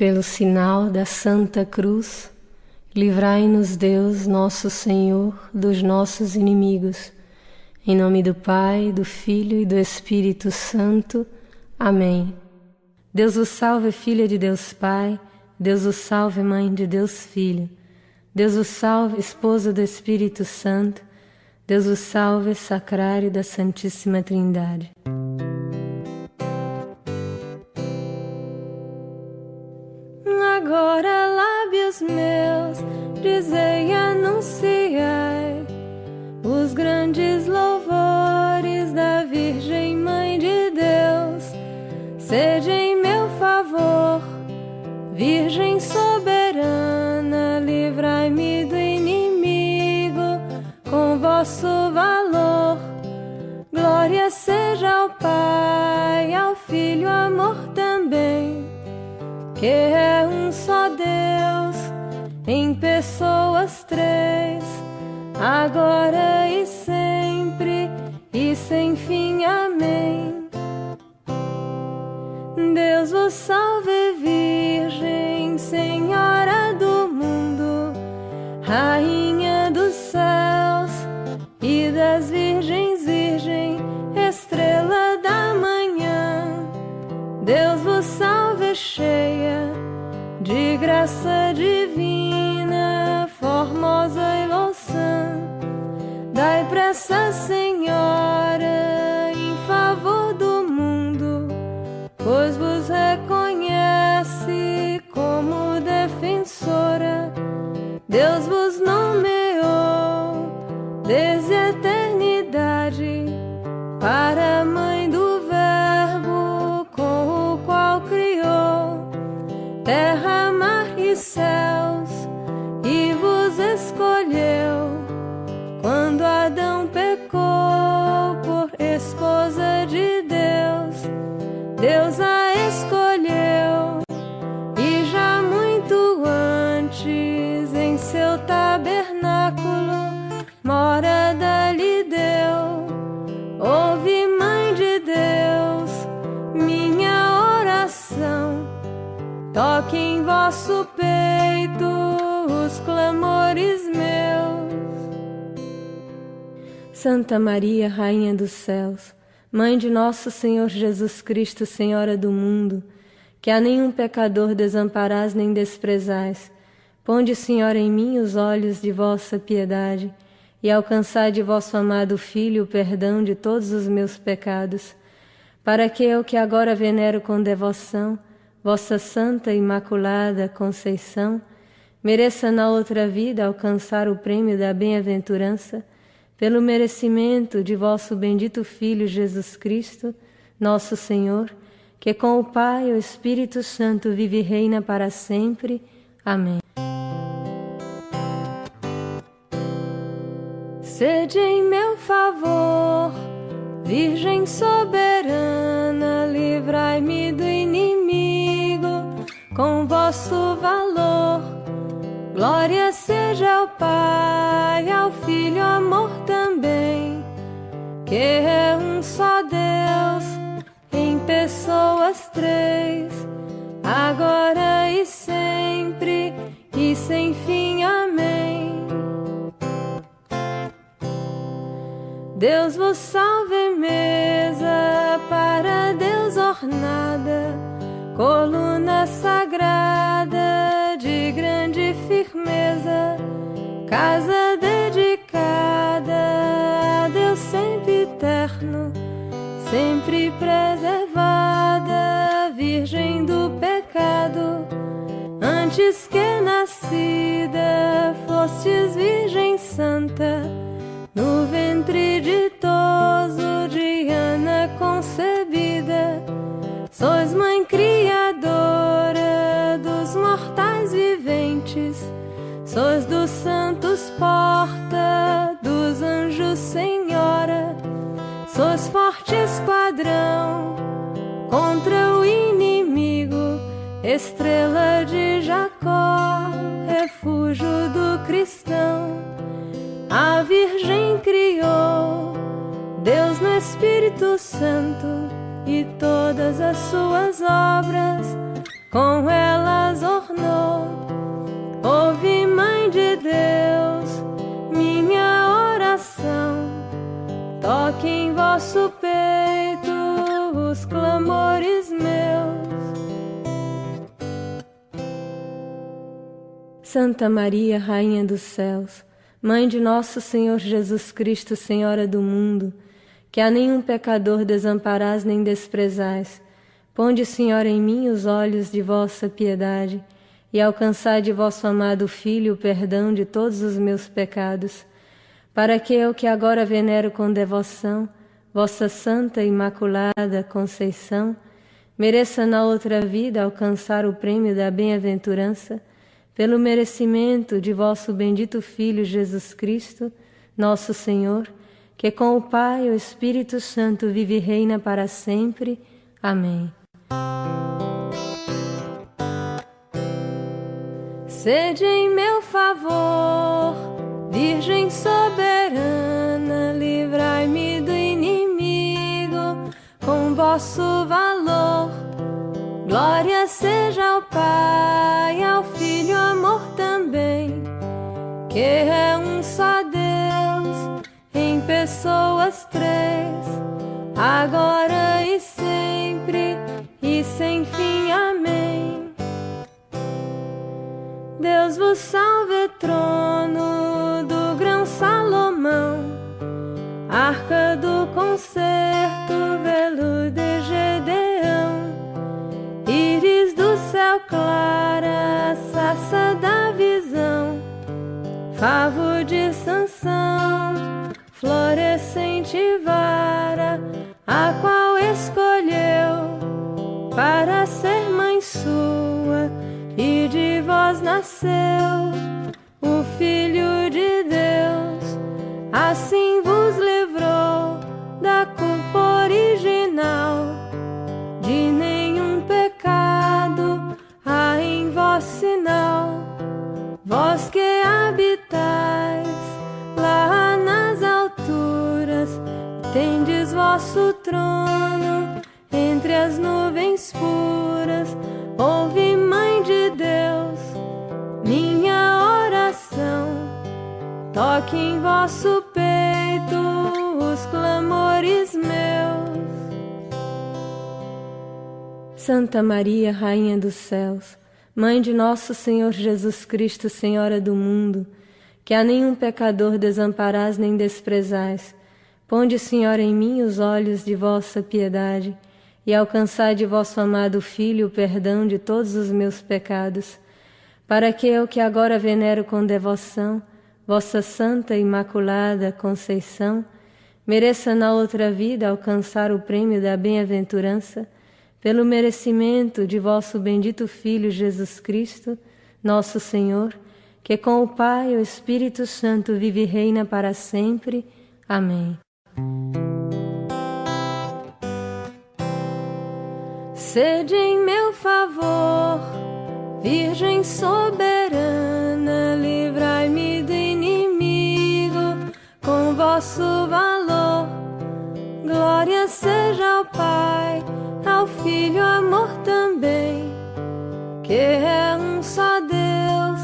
Pelo sinal da Santa Cruz, livrai-nos Deus, nosso Senhor, dos nossos inimigos. Em nome do Pai, do Filho e do Espírito Santo. Amém. Deus o salve, filha de Deus Pai. Deus o salve, mãe de Deus Filho. Deus o salve, esposa do Espírito Santo. Deus o salve, sacrário da Santíssima Trindade. Meus, dizei e Deus vos salve, Virgem, Senhora do mundo, Rainha dos céus e das virgens, Virgem, estrela da manhã. Deus vos salve, cheia de graça divina, formosa e louçã. Dai pressa, Senhora, Deus vos nomeou Toque em vosso peito os clamores meus. Santa Maria, Rainha dos céus, Mãe de nosso Senhor Jesus Cristo, Senhora do mundo, que a nenhum pecador desamparais nem desprezais, ponde, Senhora, em mim os olhos de vossa piedade e alcançai de vosso amado Filho o perdão de todos os meus pecados, para que eu, que agora venero com devoção, vossa Santa Imaculada Conceição, mereça na outra vida alcançar o prêmio da bem-aventurança, pelo merecimento de vosso bendito Filho Jesus Cristo, nosso Senhor, que com o Pai e o Espírito Santo vive e reina para sempre. Amém. Sede em meu favor, Virgem soberana, livrai-me do com vosso valor. Glória seja ao Pai, ao Filho, amor também, que é um só Deus, em pessoas três, agora e sempre e sem fim. Amém. Deus vos salve, mesa para Deus ornada, coluna sagrada de grande firmeza, casa dedicada a Deus sempre eterno, sempre preservada, virgem do pecado. Antes que nascida, fostes Virgem Santa a Virgem criou, Deus no Espírito Santo e todas as suas obras com elas ornou. Ouve, Mãe de Deus, minha oração, toque em vosso peito os clamores meus. Santa Maria, Rainha dos Céus, Mãe de nosso Senhor Jesus Cristo, Senhora do mundo, que a nenhum pecador desamparais nem desprezais, ponde, Senhora, em mim os olhos de vossa piedade e alcançai de vosso amado Filho o perdão de todos os meus pecados, para que eu que agora venero com devoção vossa Santa Imaculada Conceição, mereça na outra vida alcançar o prêmio da bem-aventurança, pelo merecimento de vosso bendito Filho Jesus Cristo, nosso Senhor, que com o Pai e o Espírito Santo vive e reina para sempre. Amém. Sede em meu favor, Virgem soberana, livrai-me do inimigo com vosso valor. Glória seja ao Pai, ao Filho, amor também, que é um só Deus, em pessoas três, agora e sempre e sem fim. Amém. Deus vos salve, trono do grão Salomão, arca do concerto, velo clara, saça da visão, favo de Sansão, florescente vara, a qual escolheu para ser mãe sua e de vós nasceu vós que habitais lá nas alturas, tendes vosso trono entre as nuvens puras, ouvi Mãe de Deus, minha oração, toque em vosso peito os clamores meus. Santa Maria, Rainha dos Céus, Mãe de nosso Senhor Jesus Cristo, Senhora do mundo, que a nenhum pecador desamparais nem desprezais, ponde, Senhora, em mim os olhos de vossa piedade e alcançai de vosso amado Filho o perdão de todos os meus pecados, para que eu que agora venero com devoção vossa Santa Imaculada Conceição, mereça na outra vida alcançar o prêmio da bem-aventurança, pelo merecimento de vosso bendito Filho Jesus Cristo, nosso Senhor, que com o Pai e o Espírito Santo vive e reina para sempre. Amém. Sede em meu favor, Virgem soberana, livrai-me do inimigo com vosso valor. Glória seja ao Pai, ao Filho, amor também, que é um só Deus,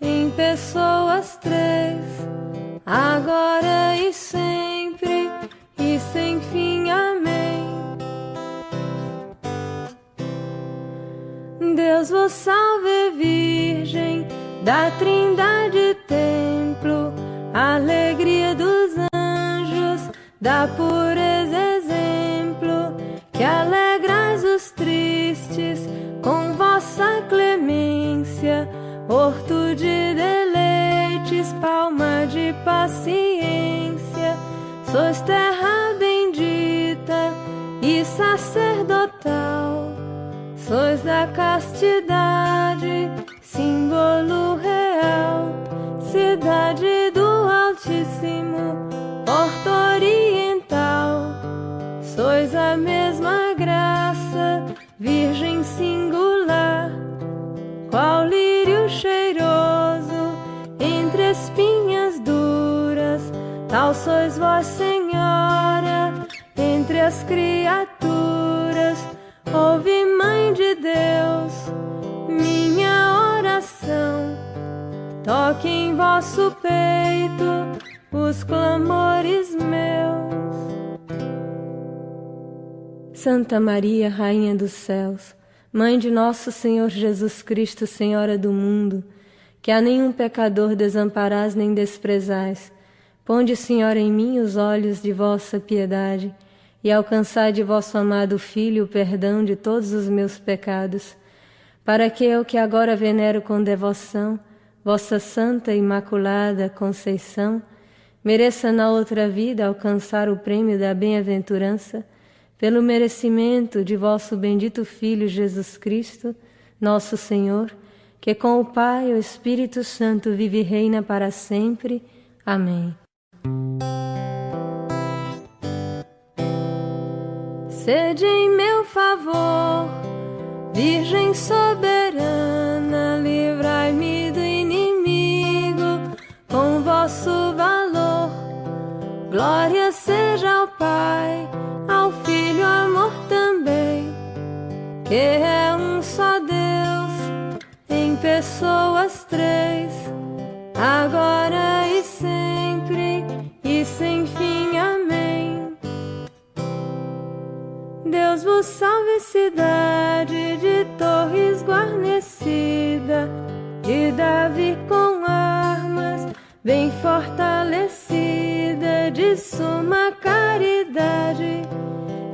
em pessoas três, agora e sempre e sem fim. Amém. Deus vos salve, Virgem da Trindade Templo, alegria dos anjos, da pureza paciência, sois terra bendita e sacerdotal. Sois da castidade, símbolo real, cidade do Altíssimo, porta oriental. Sois a mesma graça, Virgem singular, qual tal sois vós, Senhora, entre as criaturas. Ouve, Mãe de Deus, minha oração. Toque em vosso peito os clamores meus. Santa Maria, Rainha dos Céus, Mãe de nosso Senhor Jesus Cristo, Senhora do mundo, que a nenhum pecador desamparais nem desprezais. Ponde, Senhor, em mim os olhos de vossa piedade e alcançai de vosso amado Filho o perdão de todos os meus pecados, para que eu que agora venero com devoção vossa Santa e Imaculada Conceição, mereça na outra vida alcançar o prêmio da bem-aventurança, pelo merecimento de vosso bendito Filho Jesus Cristo, nosso Senhor, que com o Pai e o Espírito Santo vive e reina para sempre. Amém. Sede em meu favor, Virgem soberana, livrai-me do inimigo com vosso valor. Glória vos salve, cidade de torres guarnecida, de Davi com armas bem fortalecida, de suma caridade,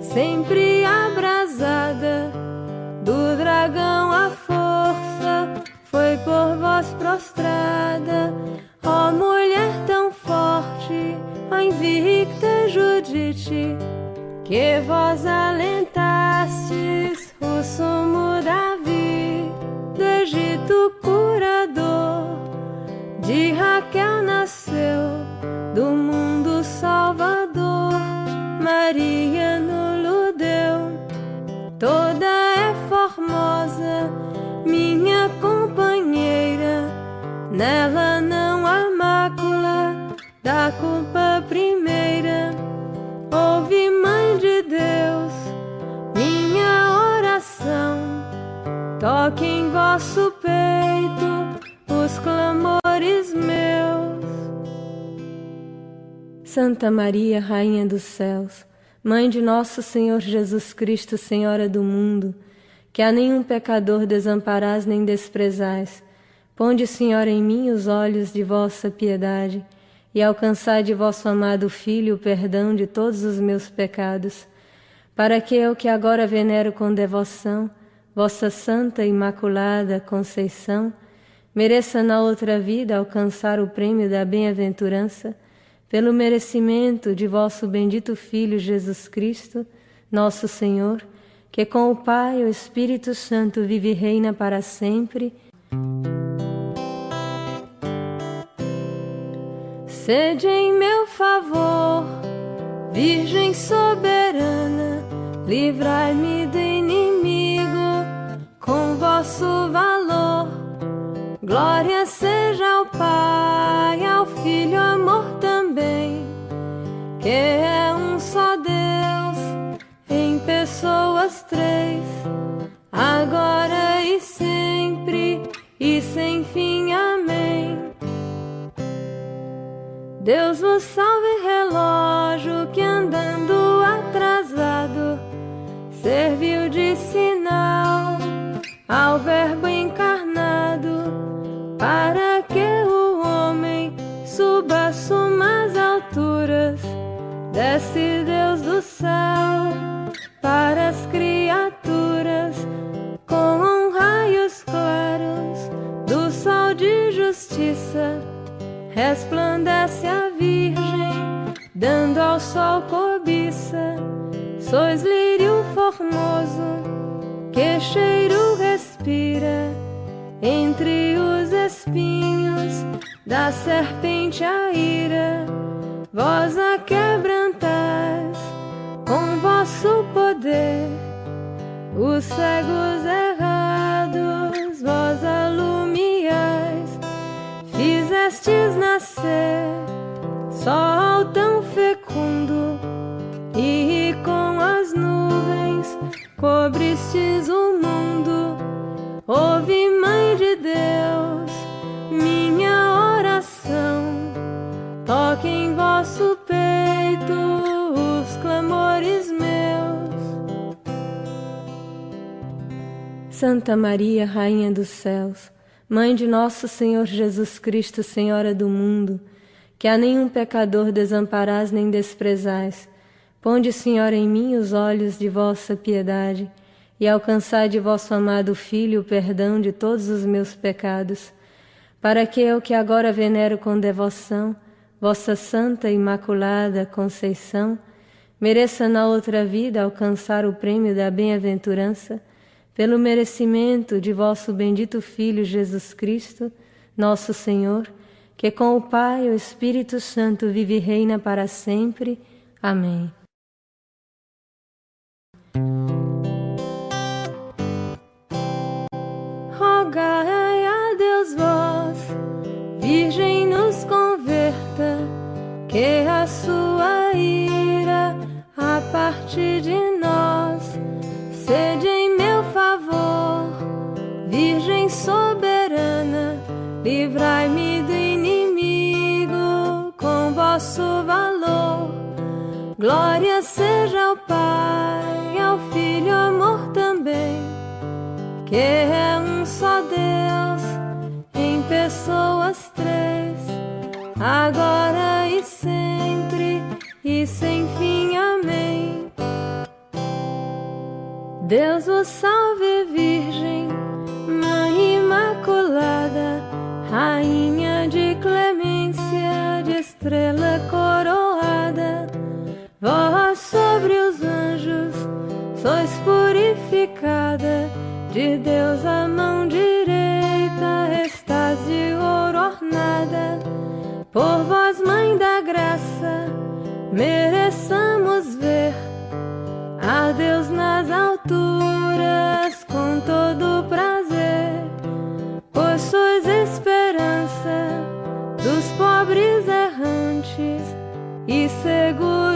sempre abrasada, do dragão a força foi por vós prostrada, ó mulher tão forte, ó invicta Judite que vós alentastes o sumo Davi do Egito curador. De Raquel Vosso peito os clamores meus. Santa Maria, Rainha dos céus, Mãe de nosso Senhor Jesus Cristo, Senhora do mundo, que a nenhum pecador desamparais nem desprezais. Ponde, Senhor, em mim os olhos de vossa piedade e alcançai de vosso amado Filho o perdão de todos os meus pecados, para que eu que agora venero com devoção vossa Santa Imaculada Conceição, mereça na outra vida alcançar o prêmio da bem-aventurança, pelo merecimento de vosso bendito Filho Jesus Cristo, nosso Senhor, que com o Pai e o Espírito Santo vive e reina para sempre. Sede em meu favor, Virgem soberana, livrai-me inimigo com vosso valor. Glória seja ao Pai, ao Filho, amor também, que é um só Deus, em pessoas três, agora e sempre e sem fim. Amém. Deus vos salve, relógio Desce Deus do céu para as criaturas com raios claros do sol de justiça resplandece a Virgem, dando ao sol cobiça. Sois lírio formoso, que cheiro respira entre os espinhos da serpente a ira. Vós a quebrantais com vosso poder, os cegos errados, vós alumiais fizestes nascer sol tão fecundo e com as nuvens cobristes o mundo. Ouve, Mãe de Deus, minha oração, toque em vosso peito Santa Maria, Rainha dos céus, Mãe de nosso Senhor Jesus Cristo, Senhora do mundo, que a nenhum pecador desamparás nem desprezais, ponde, Senhora, em mim os olhos de vossa piedade e alcançai de vosso amado Filho o perdão de todos os meus pecados, para que eu que agora venero com devoção vossa Santa Imaculada Conceição, mereça na outra vida alcançar o prêmio da bem-aventurança pelo merecimento de vosso bendito Filho Jesus Cristo, nosso Senhor, que com o Pai e o Espírito Santo vive e reina para sempre. Amém. Que é um só Deus, em pessoas três, agora e sempre e sem fim. Amém. Deus vos salve, Virgem Mãe Imaculada, Rainha de clemência, de estrela coroada, vós sobre os anjos sois purificada, de Deus a mão direita estás de ouro ornada, por vós, Mãe da Graça, mereçamos ver a Deus nas alturas com todo prazer, pois sois esperança dos pobres errantes e seguro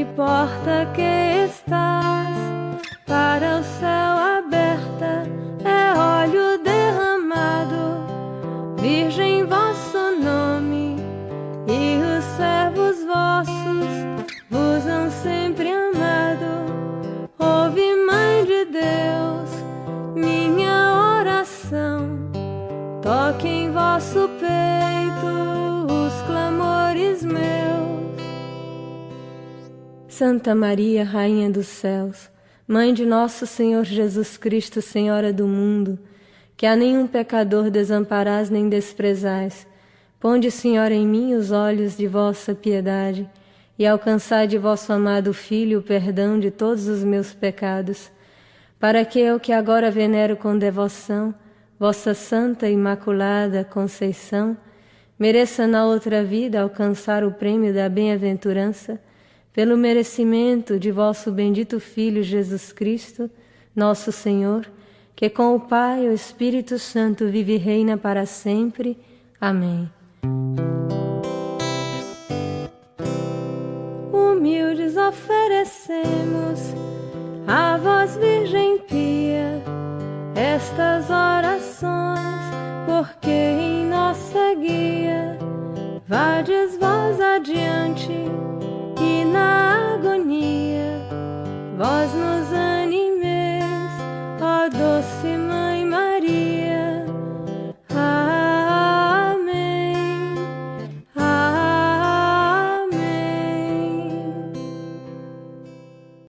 certa e porta que estás Santa Maria, Rainha dos céus, Mãe de nosso Senhor Jesus Cristo, Senhora do mundo, que a nenhum pecador desamparás nem desprezais. Ponde, Senhor, em mim os olhos de vossa piedade e alcançai de vosso amado Filho o perdão de todos os meus pecados, para que eu que agora venero com devoção vossa Santa Imaculada Conceição, mereça na outra vida alcançar o prêmio da bem-aventurança pelo merecimento de vosso bendito Filho Jesus Cristo, nosso Senhor, que com o Pai e o Espírito Santo vive e reina para sempre. Amém. Humildes oferecemos a vós, Virgem Pia, estas orações, Vós nos